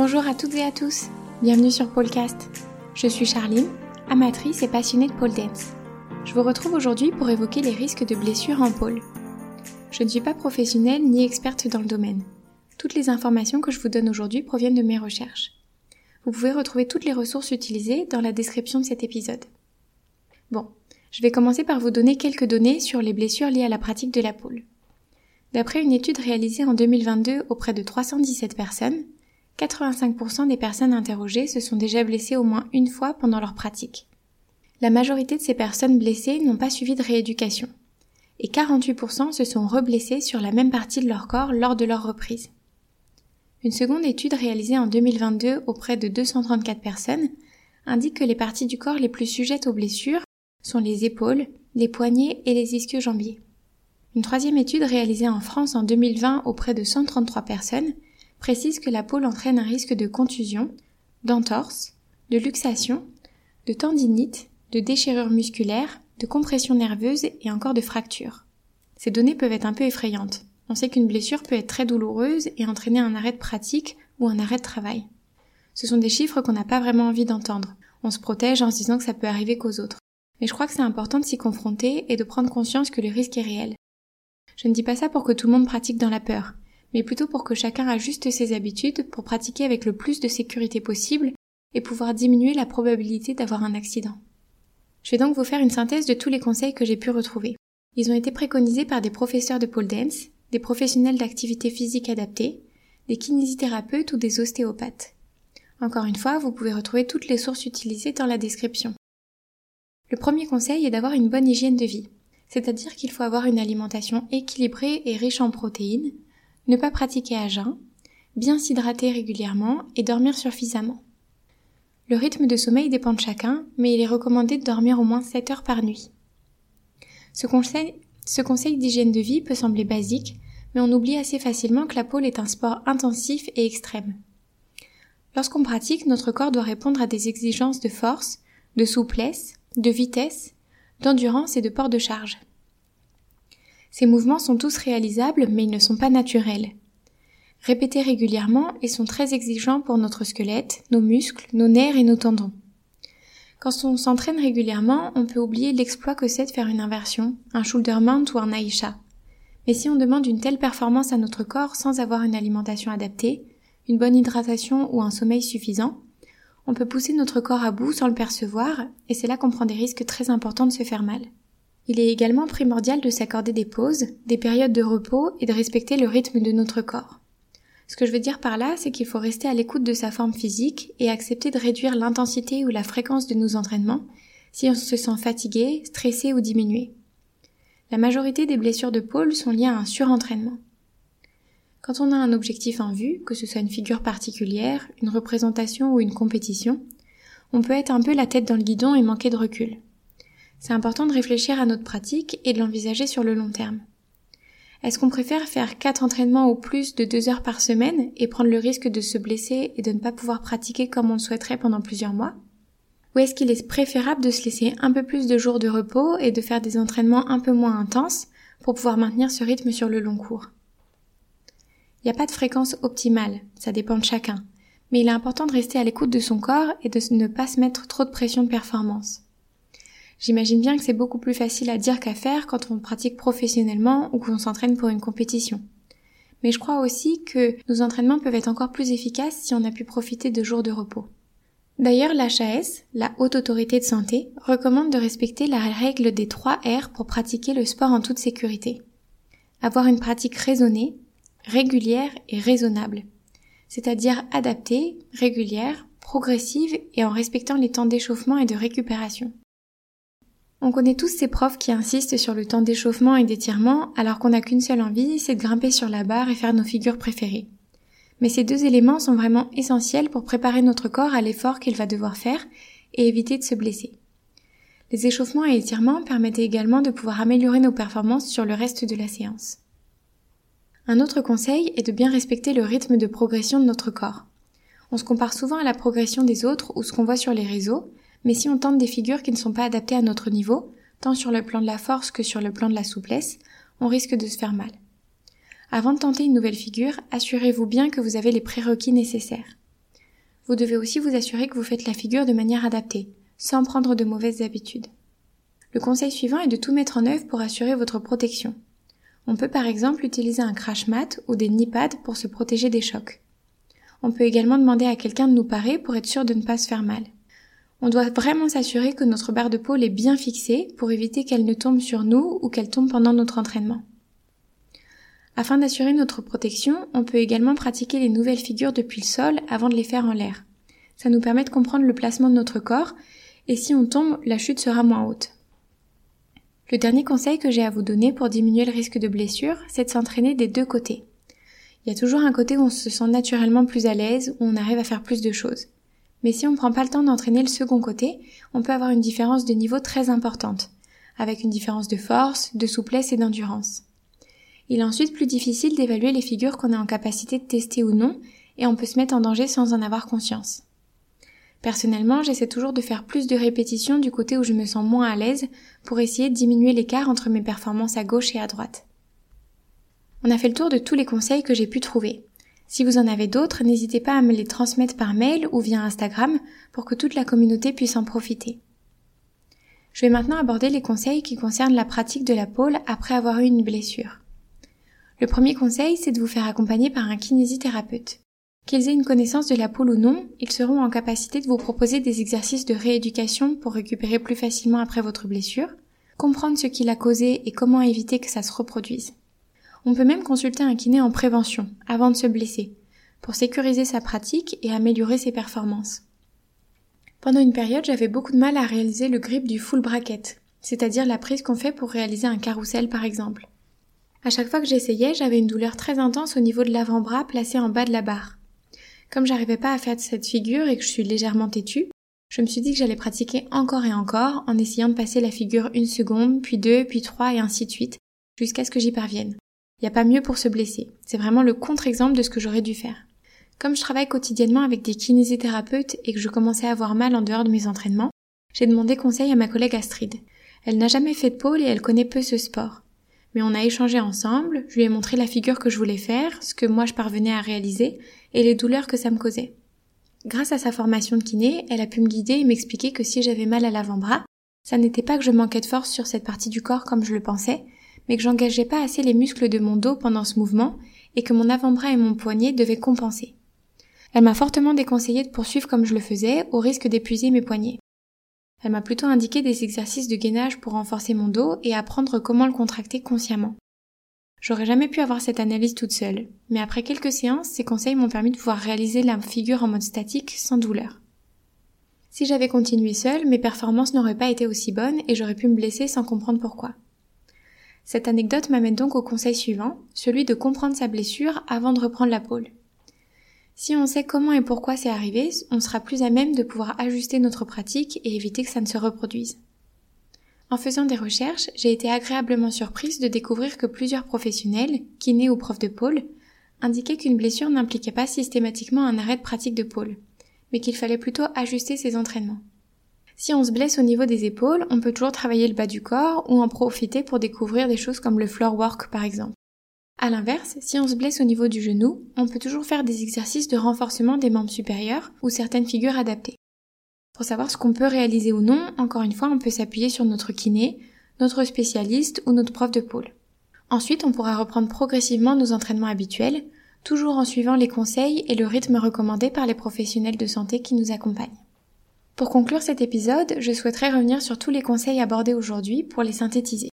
Bonjour à toutes et à tous, bienvenue sur Polecast. Je suis Charline, amatrice et passionnée de pole dance. Je vous retrouve aujourd'hui pour évoquer les risques de blessures en pole. Je ne suis pas professionnelle ni experte dans le domaine. Toutes les informations que je vous donne aujourd'hui proviennent de mes recherches. Vous pouvez retrouver toutes les ressources utilisées dans la description de cet épisode. Bon, je vais commencer par vous donner quelques données sur les blessures liées à la pratique de la pole. D'après une étude réalisée en 2022 auprès de 317 personnes, 85% des personnes interrogées se sont déjà blessées au moins une fois pendant leur pratique. La majorité de ces personnes blessées n'ont pas suivi de rééducation. Et 48% se sont reblessées sur la même partie de leur corps lors de leur reprise. Une seconde étude réalisée en 2022 auprès de 234 personnes indique que les parties du corps les plus sujettes aux blessures sont les épaules, les poignets et les ischio-jambiers. Une troisième étude réalisée en France en 2020 auprès de 133 personnes précise que la pôle entraîne un risque de contusion, d'entorse, de luxation, de tendinite, de déchirure musculaire, de compression nerveuse et encore de fracture. Ces données peuvent être un peu effrayantes. On sait qu'une blessure peut être très douloureuse et entraîner un arrêt de pratique ou un arrêt de travail. Ce sont des chiffres qu'on n'a pas vraiment envie d'entendre. On se protège en se disant que ça peut arriver qu'aux autres. Mais je crois que c'est important de s'y confronter et de prendre conscience que le risque est réel. Je ne dis pas ça pour que tout le monde pratique dans la peur, mais plutôt pour que chacun ajuste ses habitudes pour pratiquer avec le plus de sécurité possible et pouvoir diminuer la probabilité d'avoir un accident. Je vais donc vous faire une synthèse de tous les conseils que j'ai pu retrouver. Ils ont été préconisés par des professeurs de pole dance, des professionnels d'activité physique adaptée, des kinésithérapeutes ou des ostéopathes. Encore une fois, vous pouvez retrouver toutes les sources utilisées dans la description. Le premier conseil est d'avoir une bonne hygiène de vie, c'est-à-dire qu'il faut avoir une alimentation équilibrée et riche en protéines, ne pas pratiquer à jeun, bien s'hydrater régulièrement et dormir suffisamment. Le rythme de sommeil dépend de chacun, mais il est recommandé de dormir au moins 7 heures par nuit. Ce conseil, ce conseil d'hygiène de vie peut sembler basique, mais on oublie assez facilement que la pole est un sport intensif et extrême. Lorsqu'on pratique, notre corps doit répondre à des exigences de force, de souplesse, de vitesse, d'endurance et de port de charge. Ces mouvements sont tous réalisables, mais ils ne sont pas naturels. Répétés régulièrement, ils sont très exigeants pour notre squelette, nos muscles, nos nerfs et nos tendons. Quand on s'entraîne régulièrement, on peut oublier l'exploit que c'est de faire une inversion, un shoulder mount ou un aisha. Mais si on demande une telle performance à notre corps sans avoir une alimentation adaptée, une bonne hydratation ou un sommeil suffisant, on peut pousser notre corps à bout sans le percevoir, et c'est là qu'on prend des risques très importants de se faire mal. Il est également primordial de s'accorder des pauses, des périodes de repos et de respecter le rythme de notre corps. Ce que je veux dire par là, c'est qu'il faut rester à l'écoute de sa forme physique et accepter de réduire l'intensité ou la fréquence de nos entraînements si on se sent fatigué, stressé ou diminué. La majorité des blessures de pôle sont liées à un surentraînement. Quand on a un objectif en vue, que ce soit une figure particulière, une représentation ou une compétition, on peut être un peu la tête dans le guidon et manquer de recul. C'est important de réfléchir à notre pratique et de l'envisager sur le long terme. Est-ce qu'on préfère faire quatre entraînements au plus de deux heures par semaine et prendre le risque de se blesser et de ne pas pouvoir pratiquer comme on le souhaiterait pendant plusieurs mois? Ou est-ce qu'il est préférable de se laisser un peu plus de jours de repos et de faire des entraînements un peu moins intenses pour pouvoir maintenir ce rythme sur le long cours? Il n'y a pas de fréquence optimale, ça dépend de chacun. Mais il est important de rester à l'écoute de son corps et de ne pas se mettre trop de pression de performance. J'imagine bien que c'est beaucoup plus facile à dire qu'à faire quand on pratique professionnellement ou qu'on s'entraîne pour une compétition. Mais je crois aussi que nos entraînements peuvent être encore plus efficaces si on a pu profiter de jours de repos. D'ailleurs, l'HAS, la Haute Autorité de Santé, recommande de respecter la règle des 3 R pour pratiquer le sport en toute sécurité. Avoir une pratique raisonnée, régulière et raisonnable, c'est-à-dire adaptée, régulière, progressive et en respectant les temps d'échauffement et de récupération. On connaît tous ces profs qui insistent sur le temps d'échauffement et d'étirement alors qu'on n'a qu'une seule envie, c'est de grimper sur la barre et faire nos figures préférées. Mais ces deux éléments sont vraiment essentiels pour préparer notre corps à l'effort qu'il va devoir faire et éviter de se blesser. Les échauffements et étirements permettent également de pouvoir améliorer nos performances sur le reste de la séance. Un autre conseil est de bien respecter le rythme de progression de notre corps. On se compare souvent à la progression des autres ou ce qu'on voit sur les réseaux, mais si on tente des figures qui ne sont pas adaptées à notre niveau, tant sur le plan de la force que sur le plan de la souplesse, on risque de se faire mal. Avant de tenter une nouvelle figure, assurez-vous bien que vous avez les prérequis nécessaires. Vous devez aussi vous assurer que vous faites la figure de manière adaptée, sans prendre de mauvaises habitudes. Le conseil suivant est de tout mettre en œuvre pour assurer votre protection. On peut par exemple utiliser un crash mat ou des knee pour se protéger des chocs. On peut également demander à quelqu'un de nous parer pour être sûr de ne pas se faire mal. On doit vraiment s'assurer que notre barre de pôle est bien fixée pour éviter qu'elle ne tombe sur nous ou qu'elle tombe pendant notre entraînement. Afin d'assurer notre protection, on peut également pratiquer les nouvelles figures depuis le sol avant de les faire en l'air. Ça nous permet de comprendre le placement de notre corps et si on tombe, la chute sera moins haute. Le dernier conseil que j'ai à vous donner pour diminuer le risque de blessure, c'est de s'entraîner des deux côtés. Il y a toujours un côté où on se sent naturellement plus à l'aise, où on arrive à faire plus de choses. Mais si on ne prend pas le temps d'entraîner le second côté, on peut avoir une différence de niveau très importante, avec une différence de force, de souplesse et d'endurance. Il est ensuite plus difficile d'évaluer les figures qu'on est en capacité de tester ou non, et on peut se mettre en danger sans en avoir conscience. Personnellement, j'essaie toujours de faire plus de répétitions du côté où je me sens moins à l'aise pour essayer de diminuer l'écart entre mes performances à gauche et à droite. On a fait le tour de tous les conseils que j'ai pu trouver. Si vous en avez d'autres, n'hésitez pas à me les transmettre par mail ou via Instagram pour que toute la communauté puisse en profiter. Je vais maintenant aborder les conseils qui concernent la pratique de la pôle après avoir eu une blessure. Le premier conseil, c'est de vous faire accompagner par un kinésithérapeute. Qu'ils aient une connaissance de la poule ou non, ils seront en capacité de vous proposer des exercices de rééducation pour récupérer plus facilement après votre blessure, comprendre ce qui l'a causé et comment éviter que ça se reproduise. On peut même consulter un kiné en prévention, avant de se blesser, pour sécuriser sa pratique et améliorer ses performances. Pendant une période, j'avais beaucoup de mal à réaliser le grip du full bracket, c'est-à-dire la prise qu'on fait pour réaliser un carrousel par exemple. À chaque fois que j'essayais, j'avais une douleur très intense au niveau de l'avant-bras placé en bas de la barre. Comme j'arrivais pas à faire cette figure et que je suis légèrement têtue, je me suis dit que j'allais pratiquer encore et encore en essayant de passer la figure une seconde, puis deux, puis trois et ainsi de suite, jusqu'à ce que j'y parvienne. Il n'y a pas mieux pour se blesser. C'est vraiment le contre-exemple de ce que j'aurais dû faire. Comme je travaille quotidiennement avec des kinésithérapeutes et que je commençais à avoir mal en dehors de mes entraînements, j'ai demandé conseil à ma collègue Astrid. Elle n'a jamais fait de pôle et elle connaît peu ce sport. Mais on a échangé ensemble, je lui ai montré la figure que je voulais faire, ce que moi je parvenais à réaliser, et les douleurs que ça me causait. Grâce à sa formation de kiné, elle a pu me guider et m'expliquer que si j'avais mal à l'avant-bras, ça n'était pas que je manquais de force sur cette partie du corps comme je le pensais, mais que j'engageais pas assez les muscles de mon dos pendant ce mouvement et que mon avant-bras et mon poignet devaient compenser. Elle m'a fortement déconseillé de poursuivre comme je le faisais, au risque d'épuiser mes poignets. Elle m'a plutôt indiqué des exercices de gainage pour renforcer mon dos et apprendre comment le contracter consciemment. J'aurais jamais pu avoir cette analyse toute seule, mais après quelques séances, ces conseils m'ont permis de pouvoir réaliser la figure en mode statique sans douleur. Si j'avais continué seule, mes performances n'auraient pas été aussi bonnes et j'aurais pu me blesser sans comprendre pourquoi. Cette anecdote m'amène donc au conseil suivant, celui de comprendre sa blessure avant de reprendre la pôle. Si on sait comment et pourquoi c'est arrivé, on sera plus à même de pouvoir ajuster notre pratique et éviter que ça ne se reproduise. En faisant des recherches, j'ai été agréablement surprise de découvrir que plusieurs professionnels, kinés ou profs de pôle, indiquaient qu'une blessure n'impliquait pas systématiquement un arrêt de pratique de pôle, mais qu'il fallait plutôt ajuster ses entraînements. Si on se blesse au niveau des épaules, on peut toujours travailler le bas du corps ou en profiter pour découvrir des choses comme le floor work par exemple. À l'inverse, si on se blesse au niveau du genou, on peut toujours faire des exercices de renforcement des membres supérieurs ou certaines figures adaptées. Pour savoir ce qu'on peut réaliser ou non, encore une fois, on peut s'appuyer sur notre kiné, notre spécialiste ou notre prof de pôle. Ensuite, on pourra reprendre progressivement nos entraînements habituels, toujours en suivant les conseils et le rythme recommandé par les professionnels de santé qui nous accompagnent. Pour conclure cet épisode, je souhaiterais revenir sur tous les conseils abordés aujourd'hui pour les synthétiser.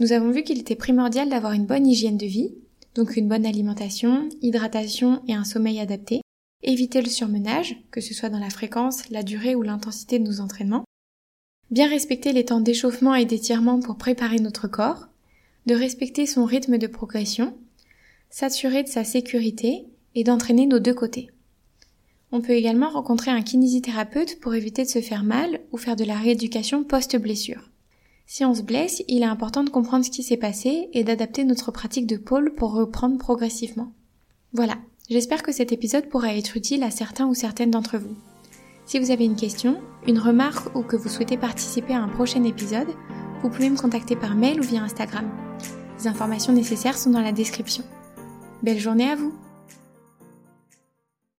Nous avons vu qu'il était primordial d'avoir une bonne hygiène de vie, donc une bonne alimentation, hydratation et un sommeil adapté, éviter le surmenage, que ce soit dans la fréquence, la durée ou l'intensité de nos entraînements, bien respecter les temps d'échauffement et d'étirement pour préparer notre corps, de respecter son rythme de progression, s'assurer de sa sécurité et d'entraîner nos deux côtés. On peut également rencontrer un kinésithérapeute pour éviter de se faire mal ou faire de la rééducation post-blessure. Si on se blesse, il est important de comprendre ce qui s'est passé et d'adapter notre pratique de pôle pour reprendre progressivement. Voilà, J'espère que cet épisode pourra être utile à certains ou certaines d'entre vous. Si vous avez une question, une remarque ou que vous souhaitez participer à un prochain épisode, vous pouvez me contacter par mail ou via Instagram. Les informations nécessaires sont dans la description. Belle journée à vous